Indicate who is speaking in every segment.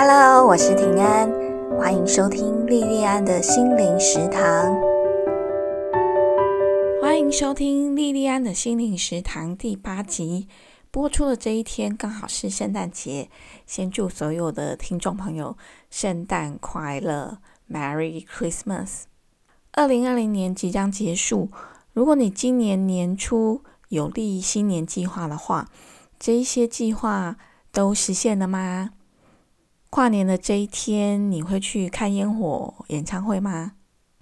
Speaker 1: Hello，我是平安，欢迎收听莉莉安的心灵食堂。欢迎收听莉莉安的心灵食堂第八集。播出的这一天刚好是圣诞节，先祝所有的听众朋友圣诞快乐，Merry Christmas！二零二零年即将结束，如果你今年年初有立新年计划的话，这一些计划都实现了吗？跨年的这一天，你会去看烟火演唱会吗？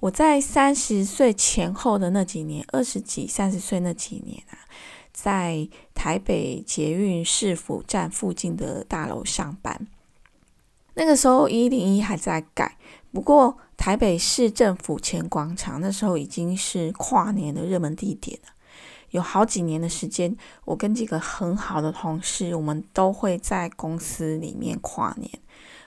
Speaker 1: 我在三十岁前后的那几年，二十几、三十岁那几年啊。在台北捷运市府站附近的大楼上班。那个时候一零一还在盖，不过台北市政府前广场那时候已经是跨年的热门地点了。有好几年的时间，我跟几个很好的同事，我们都会在公司里面跨年。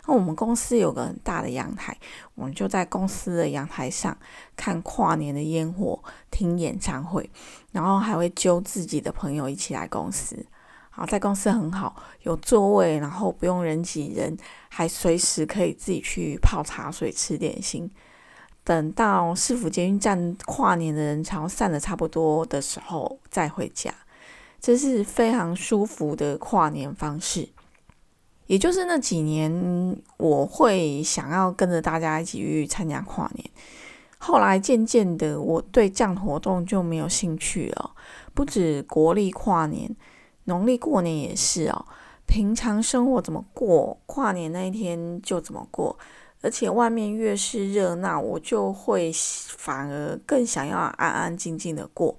Speaker 1: 那我们公司有个很大的阳台，我们就在公司的阳台上看跨年的烟火，听演唱会，然后还会揪自己的朋友一起来公司。好，在公司很好，有座位，然后不用人挤人，还随时可以自己去泡茶水、吃点心。等到市府捷运站跨年的人潮散的差不多的时候再回家，这是非常舒服的跨年方式。也就是那几年，我会想要跟着大家一起去参加跨年。后来渐渐的，我对这样活动就没有兴趣了。不止国历跨年，农历过年也是哦。平常生活怎么过，跨年那一天就怎么过。而且外面越是热闹，我就会反而更想要安安静静的过，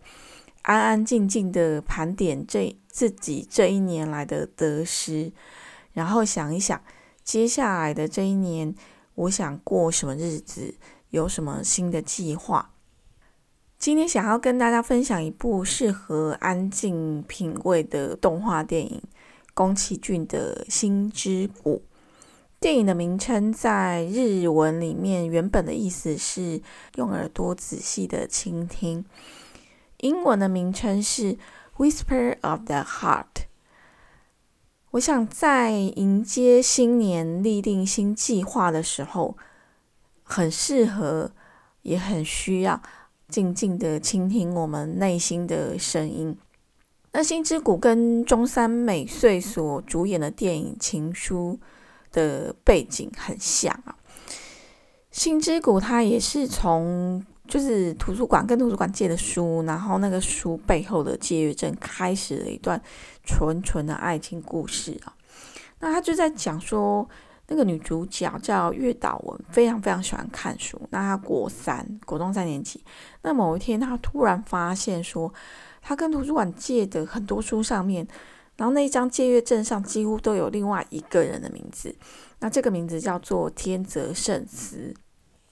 Speaker 1: 安安静静的盘点这自己这一年来的得失。然后想一想，接下来的这一年，我想过什么日子，有什么新的计划。今天想要跟大家分享一部适合安静品味的动画电影——宫崎骏的《心之谷》。电影的名称在日文里面原本的意思是用耳朵仔细的倾听，英文的名称是《Whisper of the Heart》。我想在迎接新年、立定新计划的时候，很适合，也很需要静静的倾听我们内心的声音。那《星之谷》跟中山美穗所主演的电影《情书》的背景很像啊，《星之谷》它也是从就是图书馆跟图书馆借的书，然后那个书背后的借阅证开始了一段纯纯的爱情故事啊。那他就在讲说，那个女主角叫月岛文，非常非常喜欢看书。那她国三，国中三年级。那某一天，她突然发现说，她跟图书馆借的很多书上面，然后那一张借阅证上几乎都有另外一个人的名字。那这个名字叫做天泽圣司。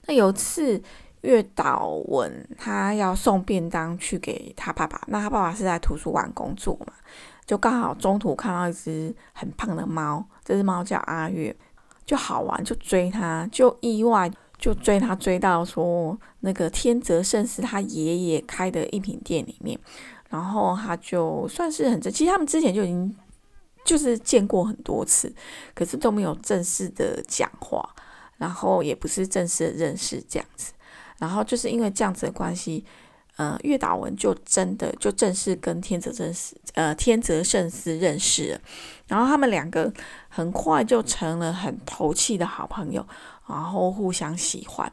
Speaker 1: 那有次。月岛文他要送便当去给他爸爸，那他爸爸是在图书馆工作嘛，就刚好中途看到一只很胖的猫，这只猫叫阿月，就好玩就追它，就意外就追它追到说那个天泽圣司他爷爷开的一品店里面，然后他就算是很正，其实他们之前就已经就是见过很多次，可是都没有正式的讲话，然后也不是正式的认识这样子。然后就是因为这样子的关系，呃，月岛文就真的就正式跟天泽正司呃天泽圣司认识了，然后他们两个很快就成了很投契的好朋友，然后互相喜欢。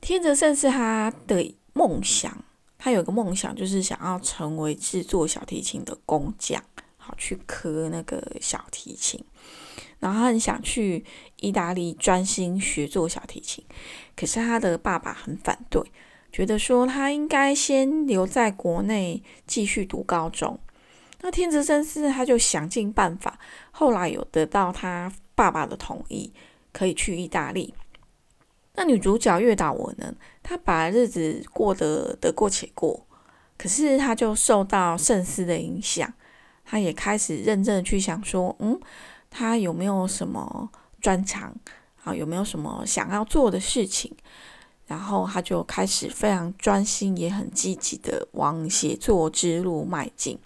Speaker 1: 天泽圣司他的梦想，他有个梦想就是想要成为制作小提琴的工匠，好去刻那个小提琴。然后他很想去意大利专心学做小提琴，可是他的爸爸很反对，觉得说他应该先留在国内继续读高中。那天泽圣司他就想尽办法，后来有得到他爸爸的同意，可以去意大利。那女主角月岛我呢，她把日子过得得过且过，可是她就受到圣司的影响，她也开始认真的去想说，嗯。他有没有什么专长啊？有没有什么想要做的事情？然后他就开始非常专心，也很积极的往写作之路迈进。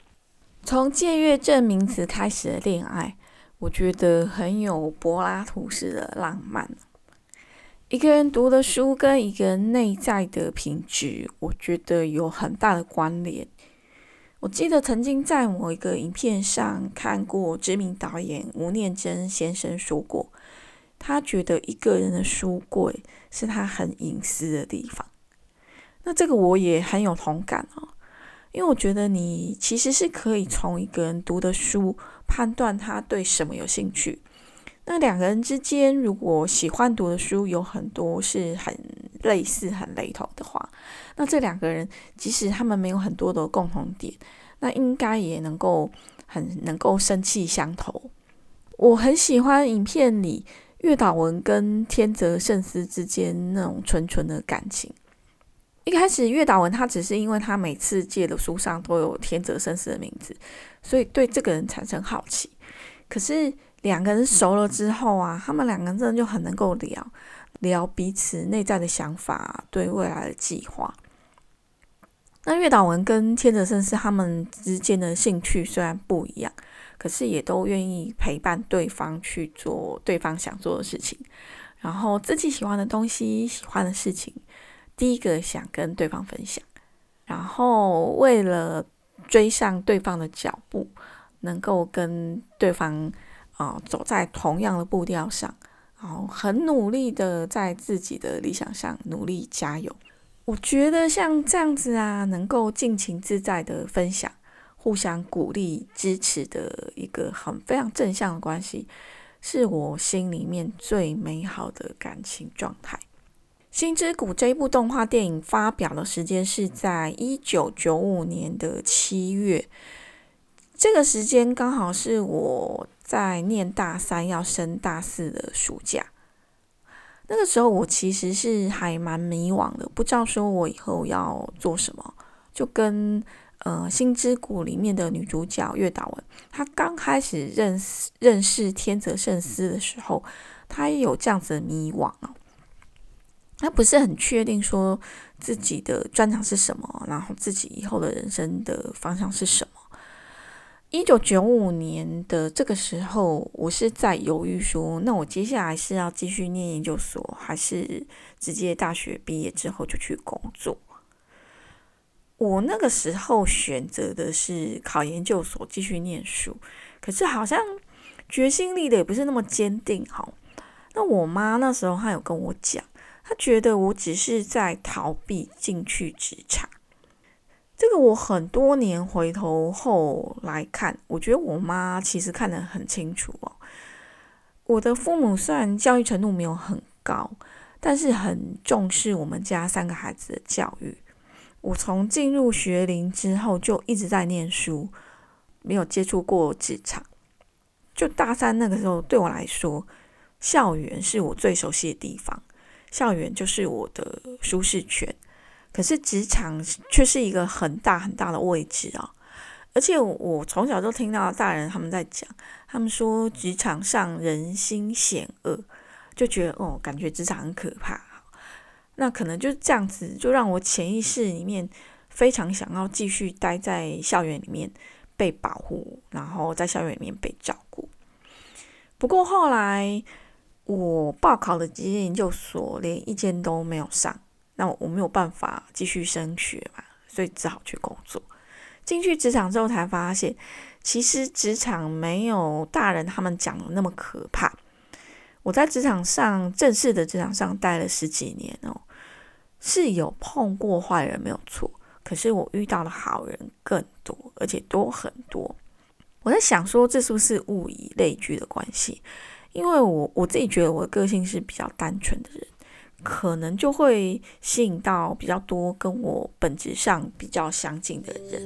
Speaker 1: 从借阅证名词开始的恋爱，我觉得很有柏拉图式的浪漫。一个人读的书跟一个人内在的品质，我觉得有很大的关联。我记得曾经在某一个影片上看过知名导演吴念真先生说过，他觉得一个人的书柜是他很隐私的地方。那这个我也很有同感哦，因为我觉得你其实是可以从一个人读的书判断他对什么有兴趣。那两个人之间，如果喜欢读的书有很多是很类似、很雷同的话，那这两个人即使他们没有很多的共同点，那应该也能够很能够生气相投。我很喜欢影片里月岛文跟天泽圣司之间那种纯纯的感情。一开始月岛文他只是因为他每次借的书上都有天泽圣司的名字，所以对这个人产生好奇。可是。两个人熟了之后啊，他们两个人真的就很能够聊聊彼此内在的想法，对未来的计划。那月岛文跟天泽胜是他们之间的兴趣虽然不一样，可是也都愿意陪伴对方去做对方想做的事情，然后自己喜欢的东西、喜欢的事情，第一个想跟对方分享，然后为了追上对方的脚步，能够跟对方。啊，走在同样的步调上，然后很努力的在自己的理想上努力加油。我觉得像这样子啊，能够尽情自在的分享，互相鼓励支持的一个很非常正向的关系，是我心里面最美好的感情状态。《星之谷》这部动画电影发表的时间是在一九九五年的七月，这个时间刚好是我。在念大三要升大四的暑假，那个时候我其实是还蛮迷惘的，不知道说我以后要做什么。就跟呃《星之谷》里面的女主角月岛文，她刚开始认识认识天泽圣司的时候，她也有这样子的迷惘哦。她不是很确定说自己的专长是什么，然后自己以后的人生的方向是什么。一九九五年的这个时候，我是在犹豫说，那我接下来是要继续念研究所，还是直接大学毕业之后就去工作？我那个时候选择的是考研究所继续念书，可是好像决心立的也不是那么坚定。哈，那我妈那时候她有跟我讲，她觉得我只是在逃避进去职场。这个我很多年回头后来看，我觉得我妈其实看得很清楚哦。我的父母虽然教育程度没有很高，但是很重视我们家三个孩子的教育。我从进入学龄之后就一直在念书，没有接触过职场。就大三那个时候，对我来说，校园是我最熟悉的地方，校园就是我的舒适圈。可是职场却是一个很大很大的位置啊！而且我从小就听到大人他们在讲，他们说职场上人心险恶，就觉得哦，感觉职场很可怕。那可能就是这样子，就让我潜意识里面非常想要继续待在校园里面被保护，然后在校园里面被照顾。不过后来我报考的职业研究所，连一间都没有上。那我我没有办法继续升学嘛，所以只好去工作。进去职场之后才发现，其实职场没有大人他们讲的那么可怕。我在职场上正式的职场上待了十几年哦，是有碰过坏人没有错，可是我遇到的好人更多，而且多很多。我在想说，这是不是物以类聚的关系？因为我我自己觉得我的个性是比较单纯的人。可能就会吸引到比较多跟我本质上比较相近的人。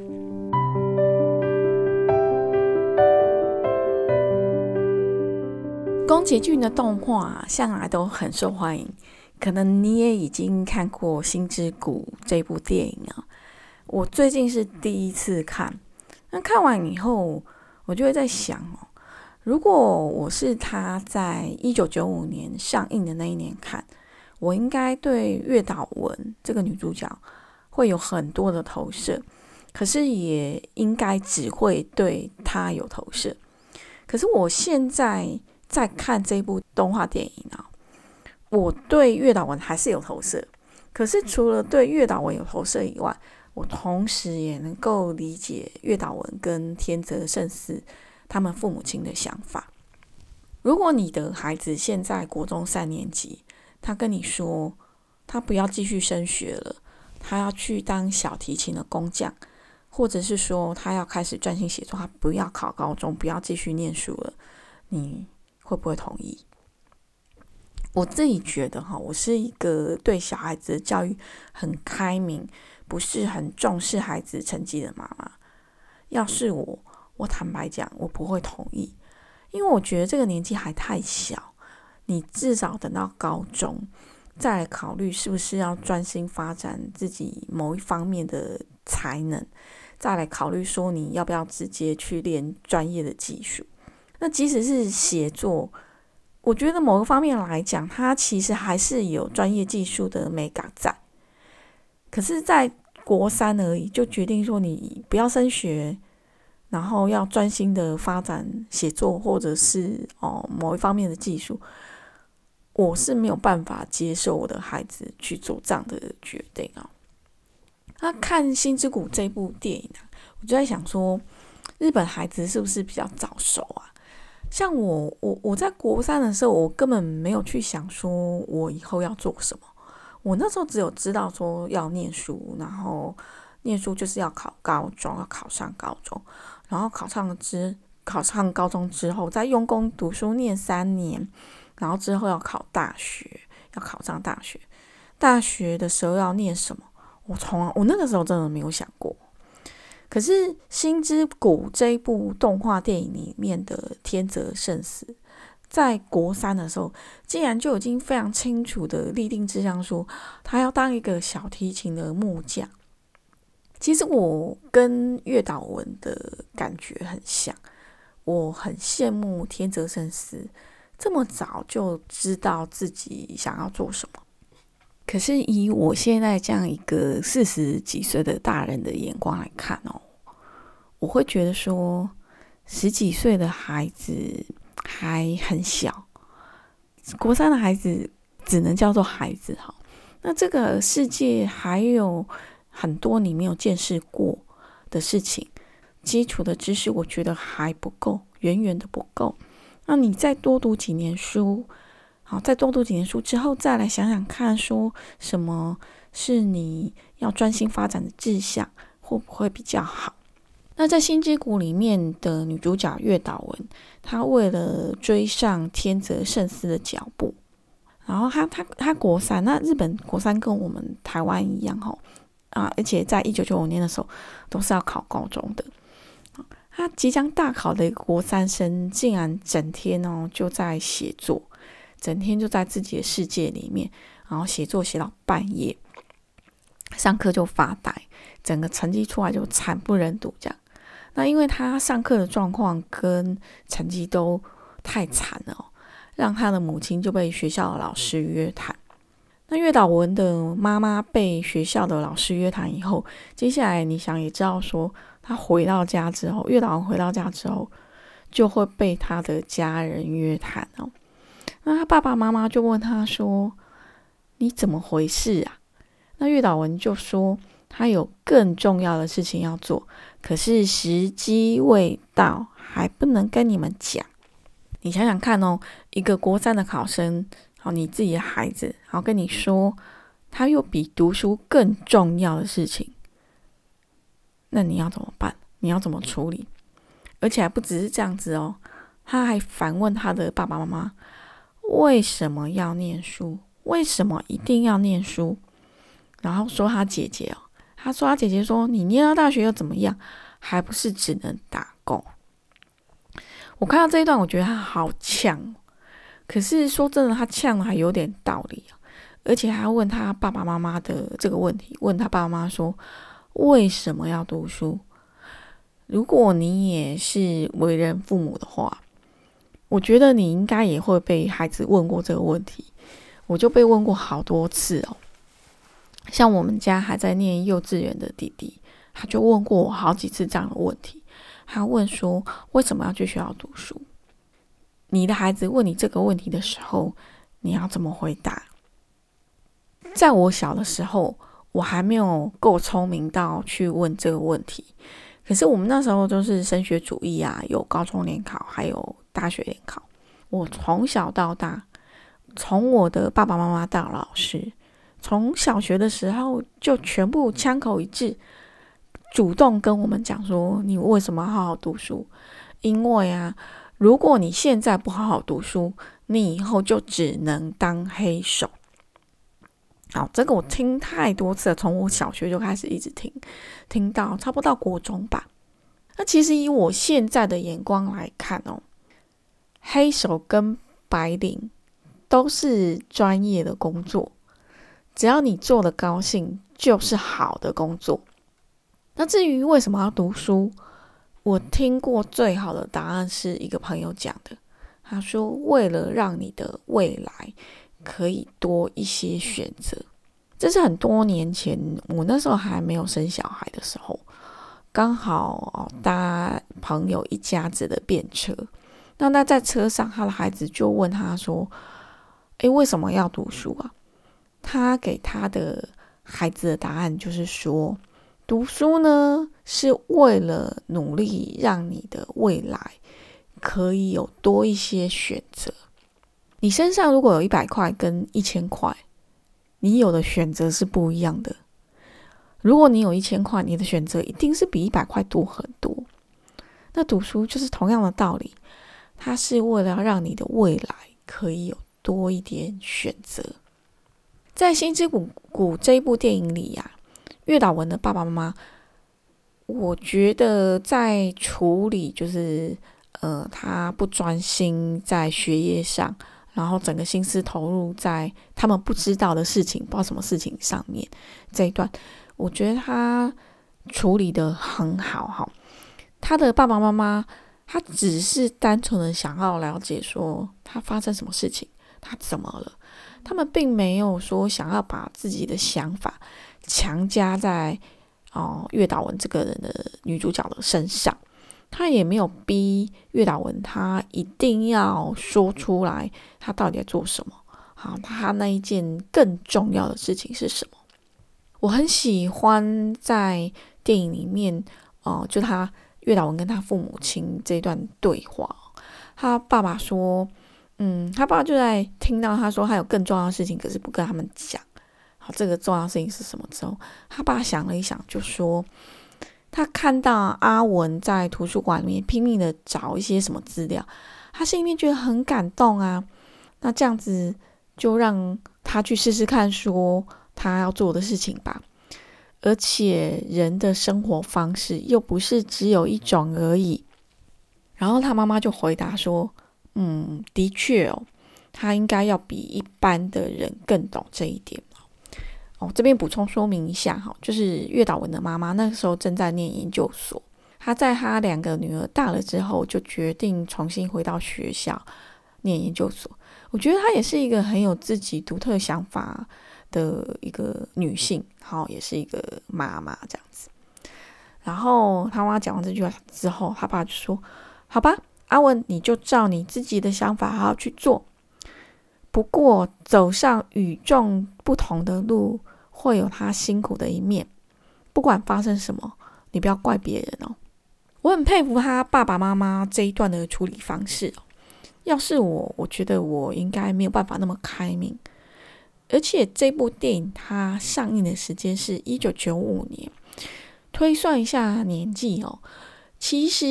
Speaker 1: 宫崎骏的动画向来都很受欢迎，可能你也已经看过《星之谷》这部电影啊。我最近是第一次看，那看完以后，我就会在想哦，如果我是他在一九九五年上映的那一年看。我应该对月岛文这个女主角会有很多的投射，可是也应该只会对她有投射。可是我现在在看这部动画电影啊，我对月岛文还是有投射。可是除了对月岛文有投射以外，我同时也能够理解月岛文跟天泽圣司他们父母亲的想法。如果你的孩子现在国中三年级，他跟你说他不要继续升学了，他要去当小提琴的工匠，或者是说他要开始专心写作，他不要考高中，不要继续念书了，你会不会同意？我自己觉得哈，我是一个对小孩子的教育很开明，不是很重视孩子成绩的妈妈。要是我，我坦白讲，我不会同意。因为我觉得这个年纪还太小，你至少等到高中再来考虑是不是要专心发展自己某一方面的才能，再来考虑说你要不要直接去练专业的技术。那即使是写作，我觉得某个方面来讲，它其实还是有专业技术的美感在。可是，在国三而已，就决定说你不要升学。然后要专心的发展写作，或者是哦某一方面的技术，我是没有办法接受我的孩子去做这样的决定啊。那看《星之谷》这部电影啊，我就在想说，日本孩子是不是比较早熟啊？像我，我我在国三的时候，我根本没有去想说我以后要做什么，我那时候只有知道说要念书，然后念书就是要考高中，要考上高中。然后考上之考上高中之后，再用功读书念三年，然后之后要考大学，要考上大学。大学的时候要念什么？我从我那个时候真的没有想过。可是《星之谷》这部动画电影里面的天泽圣司，在国三的时候，竟然就已经非常清楚的立定志向，说他要当一个小提琴的木匠。其实我跟月岛文的感觉很像，我很羡慕天泽圣司这么早就知道自己想要做什么。可是以我现在这样一个四十几岁的大人的眼光来看哦，我会觉得说十几岁的孩子还很小，国三的孩子只能叫做孩子哈。那这个世界还有。很多你没有见识过的事情，基础的知识我觉得还不够，远远的不够。那你再多读几年书，好，再多读几年书之后，再来想想看，说什么是你要专心发展的志向，会不会比较好？那在《星之谷》里面的女主角月岛文，她为了追上天泽圣司的脚步，然后她她她国三，那日本国三跟我们台湾一样，吼。啊！而且在一九九五年的时候，都是要考高中的。他即将大考的一个国三生，竟然整天哦就在写作，整天就在自己的世界里面，然后写作写到半夜，上课就发呆，整个成绩出来就惨不忍睹这样。那因为他上课的状况跟成绩都太惨了，让他的母亲就被学校的老师约谈。那月岛文的妈妈被学校的老师约谈以后，接下来你想也知道，说他回到家之后，月岛文回到家之后，就会被他的家人约谈哦。那他爸爸妈妈就问他说：“你怎么回事啊？”那月导文就说：“他有更重要的事情要做，可是时机未到，还不能跟你们讲。”你想想看哦，一个国三的考生。好，你自己的孩子，然后跟你说，他又比读书更重要的事情，那你要怎么办？你要怎么处理？而且还不只是这样子哦，他还反问他的爸爸妈妈：为什么要念书？为什么一定要念书？然后说他姐姐哦，他说他姐姐说，你念到大学又怎么样？还不是只能打工？我看到这一段，我觉得他好呛。可是说真的，他呛还有点道理啊，而且还要问他爸爸妈妈的这个问题，问他爸爸妈妈说为什么要读书？如果你也是为人父母的话，我觉得你应该也会被孩子问过这个问题。我就被问过好多次哦，像我们家还在念幼稚园的弟弟，他就问过我好几次这样的问题。他问说为什么要去学校读书？你的孩子问你这个问题的时候，你要怎么回答？在我小的时候，我还没有够聪明到去问这个问题。可是我们那时候都是升学主义啊，有高中联考，还有大学联考。我从小到大，从我的爸爸妈妈到老师，从小学的时候就全部枪口一致，主动跟我们讲说：你为什么好好读书？因为啊，如果你现在不好好读书，你以后就只能当黑手。好，这个我听太多次了，从我小学就开始一直听，听到差不多到国中吧。那其实以我现在的眼光来看哦，黑手跟白领都是专业的工作，只要你做的高兴，就是好的工作。那至于为什么要读书，我听过最好的答案是一个朋友讲的，他说为了让你的未来。可以多一些选择，这是很多年前，我那时候还没有生小孩的时候，刚好搭朋友一家子的便车。那那在车上，他的孩子就问他说：“诶，为什么要读书啊？”他给他的孩子的答案就是说：“读书呢，是为了努力让你的未来可以有多一些选择。”你身上如果有一百块跟一千块，你有的选择是不一样的。如果你有一千块，你的选择一定是比一百块多很多。那读书就是同样的道理，它是为了让你的未来可以有多一点选择。在《心之谷谷》这一部电影里呀，月岛文的爸爸妈妈，我觉得在处理就是呃，他不专心在学业上。然后整个心思投入在他们不知道的事情，不知道什么事情上面这一段，我觉得他处理的很好哈。他的爸爸妈妈，他只是单纯的想要了解说他发生什么事情，他怎么了，他们并没有说想要把自己的想法强加在哦月岛文这个人的女主角的身上。他也没有逼月岛文，他一定要说出来，他到底在做什么？好，他那一件更重要的事情是什么？我很喜欢在电影里面，哦，就他月岛文跟他父母亲这段对话。他爸爸说：“嗯，他爸爸就在听到他说他有更重要的事情，可是不跟他们讲。好，这个重要事情是什么？之后，他爸想了一想，就说。”他看到阿文在图书馆里面拼命的找一些什么资料，他心里面觉得很感动啊。那这样子就让他去试试看，说他要做的事情吧。而且人的生活方式又不是只有一种而已。然后他妈妈就回答说：“嗯，的确哦，他应该要比一般的人更懂这一点。”哦，这边补充说明一下哈，就是月岛文的妈妈那个时候正在念研究所，她在她两个女儿大了之后，就决定重新回到学校念研究所。我觉得她也是一个很有自己独特想法的一个女性，好，也是一个妈妈这样子。然后他妈讲完这句话之后，他爸就说：“好吧，阿文，你就照你自己的想法好好去做。不过走上与众不同的路。”会有他辛苦的一面，不管发生什么，你不要怪别人哦。我很佩服他爸爸妈妈这一段的处理方式哦。要是我，我觉得我应该没有办法那么开明。而且这部电影它上映的时间是一九九五年，推算一下年纪哦，其实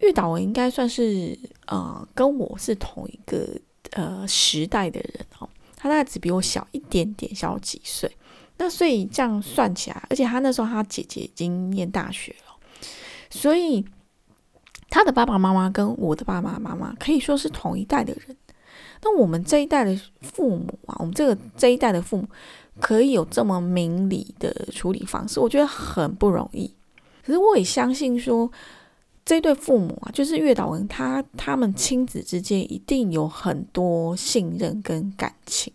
Speaker 1: 玉岛文应该算是呃跟我是同一个呃时代的人哦。他大概只比我小一点点，小几岁。那所以这样算起来，而且他那时候他姐姐已经念大学了，所以他的爸爸妈妈跟我的爸爸妈妈可以说是同一代的人。那我们这一代的父母啊，我们这个这一代的父母可以有这么明理的处理方式，我觉得很不容易。可是我也相信说。这对父母啊，就是月岛文他他们亲子之间一定有很多信任跟感情，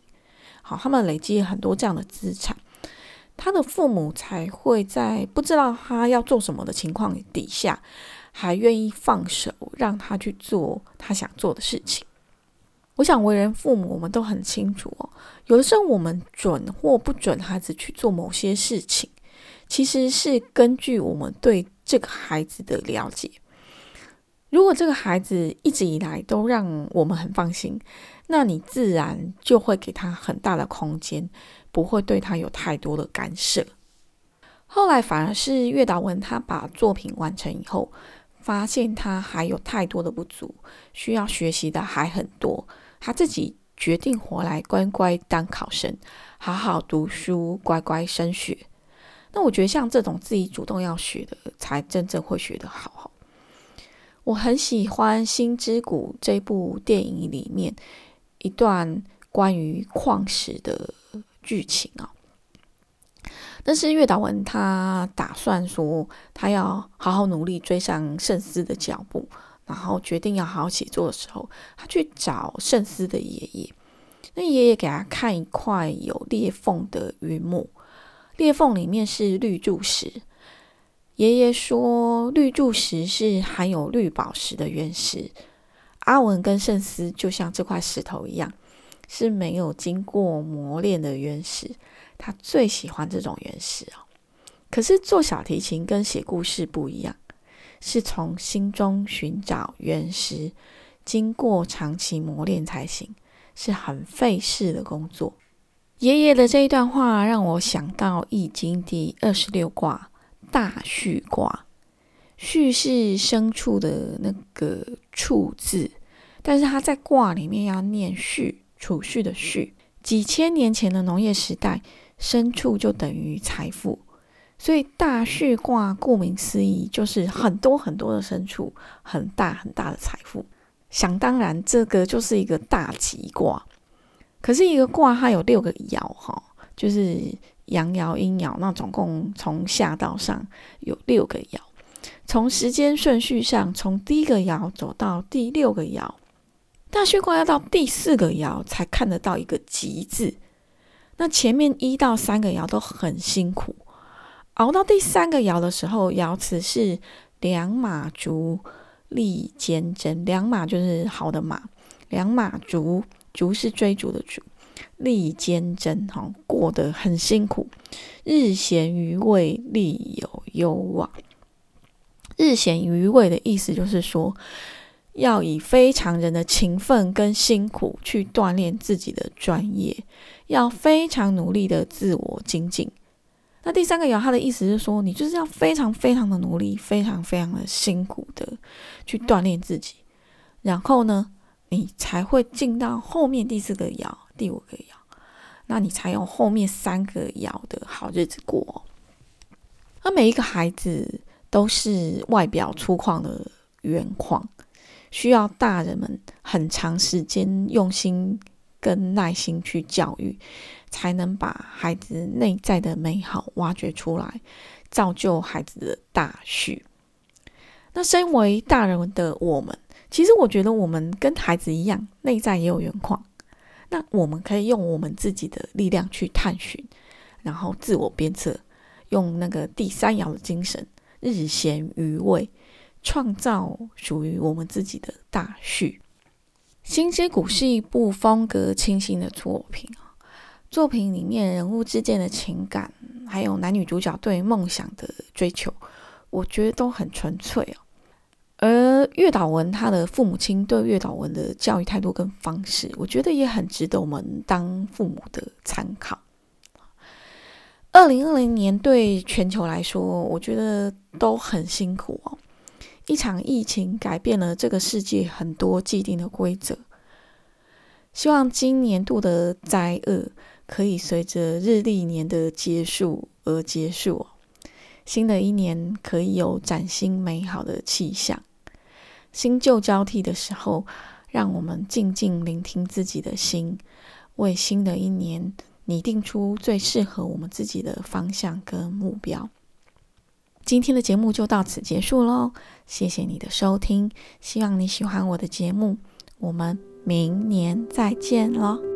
Speaker 1: 好，他们累积很多这样的资产，他的父母才会在不知道他要做什么的情况底下，还愿意放手让他去做他想做的事情。我想为人父母，我们都很清楚哦，有的时候我们准或不准孩子去做某些事情，其实是根据我们对这个孩子的了解。如果这个孩子一直以来都让我们很放心，那你自然就会给他很大的空间，不会对他有太多的干涉。后来反而是月岛文他把作品完成以后，发现他还有太多的不足，需要学习的还很多。他自己决定回来乖乖当考生，好好读书，乖乖升学。那我觉得像这种自己主动要学的，才真正会学得好。我很喜欢《星之谷》这部电影里面一段关于矿石的剧情啊。但是月岛文他打算说，他要好好努力追上圣斯的脚步，然后决定要好好写作的时候，他去找圣斯的爷爷。那爷爷给他看一块有裂缝的云木，裂缝里面是绿柱石。爷爷说，绿柱石是含有绿宝石的原石。阿文跟圣斯就像这块石头一样，是没有经过磨练的原石。他最喜欢这种原石哦。可是做小提琴跟写故事不一样，是从心中寻找原石，经过长期磨练才行，是很费事的工作。爷爷的这一段话让我想到《易经》第二十六卦。大畜卦，畜是牲畜的那个畜字，但是它在卦里面要念畜，储蓄的蓄。几千年前的农业时代，牲畜就等于财富，所以大畜卦顾名思义就是很多很多的牲畜，很大很大的财富。想当然，这个就是一个大吉卦。可是一个卦它有六个爻，哈，就是。阳爻、阴爻，那总共从下到上有六个爻。从时间顺序上，从第一个爻走到第六个爻，大畜卦要到第四个爻才看得到一个吉字。那前面一到三个爻都很辛苦，熬到第三个爻的时候，爻辞是“良马逐，利坚贞”。良马就是好的马，良马逐，逐是追逐的逐。力坚贞，哈，过得很辛苦。日闲于位，力有攸往。日闲于位的意思就是说，要以非常人的勤奋跟辛苦去锻炼自己的专业，要非常努力的自我精进。那第三个爻，他的意思是说，你就是要非常非常的努力，非常非常的辛苦的去锻炼自己，然后呢，你才会进到后面第四个爻。第五个爻，那你才有后面三个爻的好日子过。而每一个孩子都是外表粗犷的原矿，需要大人们很长时间用心跟耐心去教育，才能把孩子内在的美好挖掘出来，造就孩子的大序。那身为大人的我们，其实我觉得我们跟孩子一样，内在也有原矿。那我们可以用我们自己的力量去探寻，然后自我鞭策，用那个第三爻的精神，日闲于位，创造属于我们自己的大序。《星之谷》是一部风格清新的作品啊，作品里面人物之间的情感，还有男女主角对梦想的追求，我觉得都很纯粹哦。而月岛文他的父母亲对月岛文的教育态度跟方式，我觉得也很值得我们当父母的参考。二零二零年对全球来说，我觉得都很辛苦哦。一场疫情改变了这个世界很多既定的规则。希望今年度的灾厄可以随着日历年的结束而结束，新的一年可以有崭新美好的气象。新旧交替的时候，让我们静静聆听自己的心，为新的一年拟定出最适合我们自己的方向跟目标。今天的节目就到此结束喽，谢谢你的收听，希望你喜欢我的节目，我们明年再见喽。